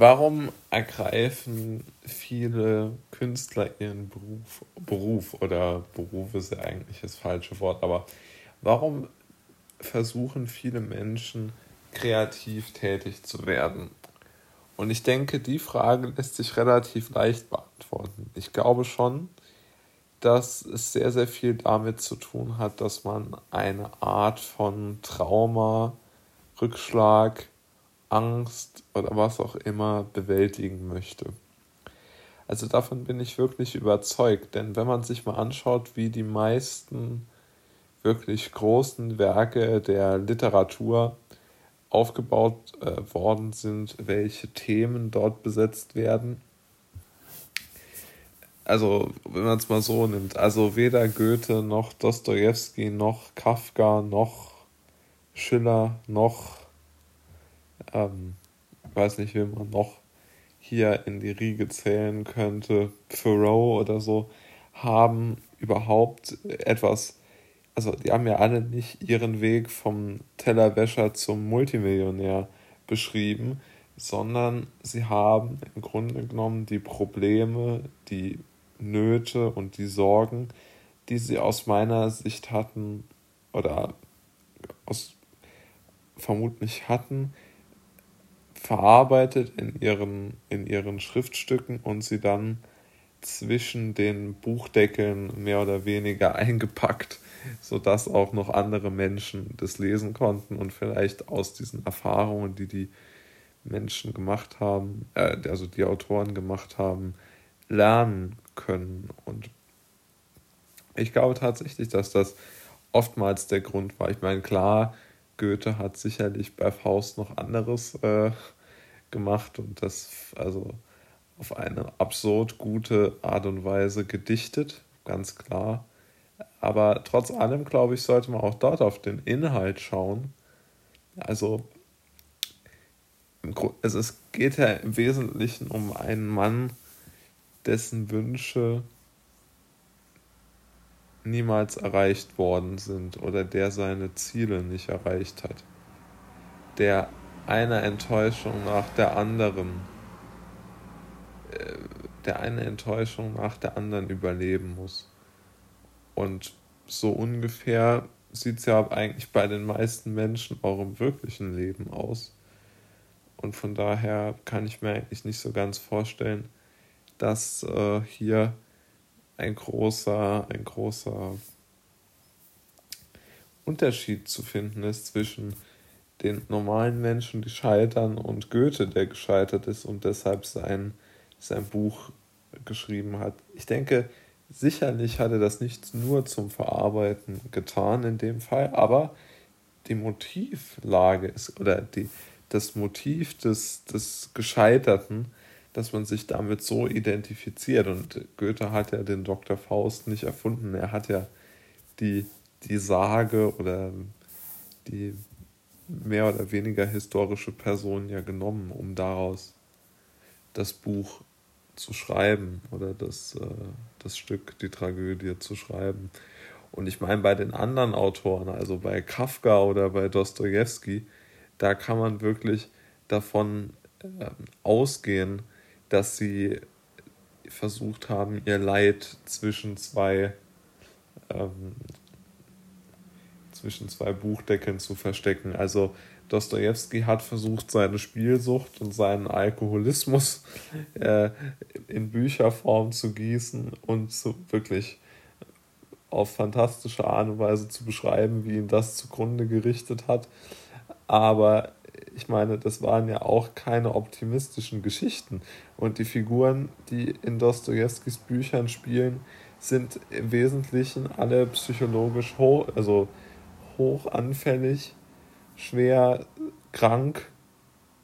warum ergreifen viele Künstler ihren Beruf, Beruf oder Beruf ist ja eigentlich das falsche Wort, aber warum versuchen viele Menschen kreativ tätig zu werden? Und ich denke, die Frage lässt sich relativ leicht beantworten. Ich glaube schon, dass es sehr, sehr viel damit zu tun hat, dass man eine Art von Trauma, Rückschlag, Angst oder was auch immer bewältigen möchte. Also davon bin ich wirklich überzeugt, denn wenn man sich mal anschaut, wie die meisten wirklich großen Werke der Literatur aufgebaut äh, worden sind, welche Themen dort besetzt werden, also wenn man es mal so nimmt, also weder Goethe noch Dostoevsky noch Kafka noch Schiller noch, ähm, weiß nicht, wie man noch hier in die Riege zählen könnte, Thoreau oder so, haben überhaupt etwas, also die haben ja alle nicht ihren Weg vom Tellerwäscher zum Multimillionär beschrieben, sondern sie haben im Grunde genommen die Probleme, die Nöte und die Sorgen, die sie aus meiner Sicht hatten oder aus vermutlich hatten, verarbeitet in ihren, in ihren Schriftstücken und sie dann zwischen den Buchdeckeln mehr oder weniger eingepackt, sodass auch noch andere Menschen das lesen konnten und vielleicht aus diesen Erfahrungen, die die Menschen gemacht haben, äh, also die Autoren gemacht haben, lernen können. Und ich glaube tatsächlich, dass das oftmals der Grund war. Ich meine, klar, Goethe hat sicherlich bei Faust noch anderes äh, gemacht und das also auf eine absurd gute Art und Weise gedichtet, ganz klar. Aber trotz allem, glaube ich, sollte man auch dort auf den Inhalt schauen. Also es geht ja im Wesentlichen um einen Mann, dessen Wünsche niemals erreicht worden sind oder der seine Ziele nicht erreicht hat, der eine Enttäuschung nach der anderen, äh, der eine Enttäuschung nach der anderen überleben muss. Und so ungefähr sieht es ja eigentlich bei den meisten Menschen auch im wirklichen Leben aus. Und von daher kann ich mir eigentlich nicht so ganz vorstellen, dass äh, hier ein großer, ein großer Unterschied zu finden ist zwischen den normalen Menschen, die scheitern, und Goethe, der gescheitert ist und deshalb sein, sein Buch geschrieben hat. Ich denke, sicherlich hat er das nicht nur zum Verarbeiten getan in dem Fall, aber die Motivlage ist oder die, das Motiv des, des Gescheiterten dass man sich damit so identifiziert. Und Goethe hat ja den Dr. Faust nicht erfunden. Er hat ja die, die Sage oder die mehr oder weniger historische Person ja genommen, um daraus das Buch zu schreiben oder das, äh, das Stück, die Tragödie zu schreiben. Und ich meine, bei den anderen Autoren, also bei Kafka oder bei Dostoevsky, da kann man wirklich davon äh, ausgehen, dass sie versucht haben, ihr Leid zwischen zwei ähm, zwischen zwei Buchdeckeln zu verstecken. Also Dostoevsky hat versucht, seine Spielsucht und seinen Alkoholismus äh, in Bücherform zu gießen und zu wirklich auf fantastische Art und Weise zu beschreiben, wie ihn das zugrunde gerichtet hat. Aber ich meine, das waren ja auch keine optimistischen Geschichten. Und die Figuren, die in Dostojewskis Büchern spielen, sind im Wesentlichen alle psychologisch hoch, also hoch anfällig, schwer krank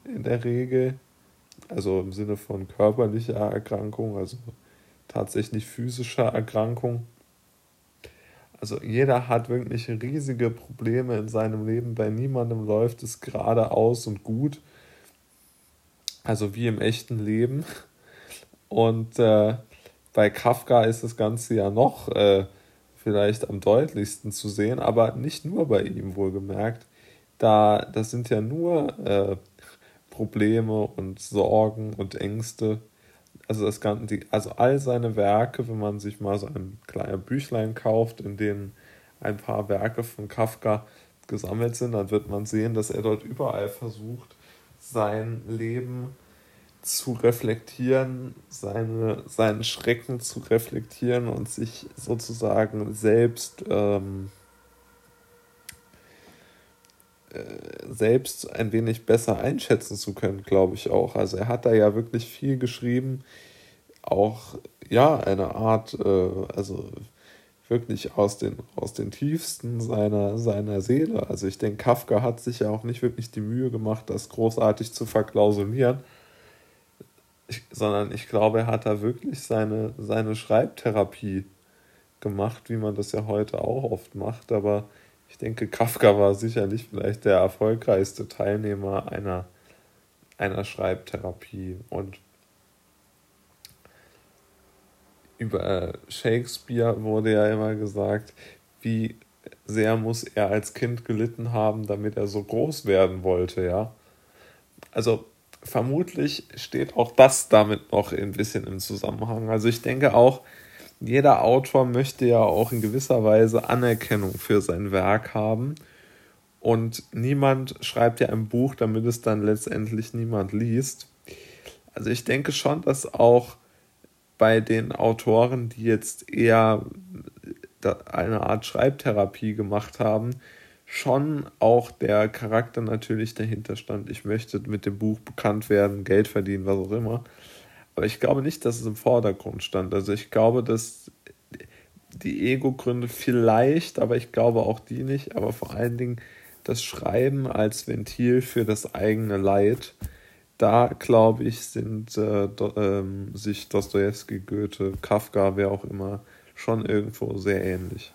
in der Regel, also im Sinne von körperlicher Erkrankung, also tatsächlich physischer Erkrankung. Also jeder hat wirklich riesige Probleme in seinem Leben. Bei niemandem läuft es geradeaus und gut. Also wie im echten Leben. Und äh, bei Kafka ist das Ganze ja noch äh, vielleicht am deutlichsten zu sehen, aber nicht nur bei ihm wohlgemerkt. Da, das sind ja nur äh, Probleme und Sorgen und Ängste. Also das Ganze, also all seine Werke, wenn man sich mal so ein kleines Büchlein kauft, in denen ein paar Werke von Kafka gesammelt sind, dann wird man sehen, dass er dort überall versucht, sein Leben zu reflektieren, seine, seinen Schrecken zu reflektieren und sich sozusagen selbst ähm, äh, selbst ein wenig besser einschätzen zu können, glaube ich auch. Also er hat da ja wirklich viel geschrieben, auch ja eine Art, äh, also wirklich aus den, aus den tiefsten seiner, seiner Seele. Also ich denke, Kafka hat sich ja auch nicht wirklich die Mühe gemacht, das großartig zu verklausulieren, ich, sondern ich glaube, er hat da wirklich seine, seine Schreibtherapie gemacht, wie man das ja heute auch oft macht. Aber ich denke, Kafka war sicherlich vielleicht der erfolgreichste Teilnehmer einer, einer Schreibtherapie. Und über Shakespeare wurde ja immer gesagt, wie sehr muss er als Kind gelitten haben, damit er so groß werden wollte, ja. Also vermutlich steht auch das damit noch ein bisschen im Zusammenhang. Also ich denke auch, jeder Autor möchte ja auch in gewisser Weise Anerkennung für sein Werk haben. Und niemand schreibt ja ein Buch, damit es dann letztendlich niemand liest. Also ich denke schon, dass auch bei den Autoren, die jetzt eher eine Art Schreibtherapie gemacht haben, schon auch der Charakter natürlich dahinter stand. Ich möchte mit dem Buch bekannt werden, Geld verdienen, was auch immer. Aber ich glaube nicht, dass es im Vordergrund stand. Also ich glaube, dass die Ego-Gründe vielleicht, aber ich glaube auch die nicht, aber vor allen Dingen das Schreiben als Ventil für das eigene Leid da glaube ich, sind äh, do, ähm, sich Dostoevsky, Goethe, Kafka, wer auch immer, schon irgendwo sehr ähnlich.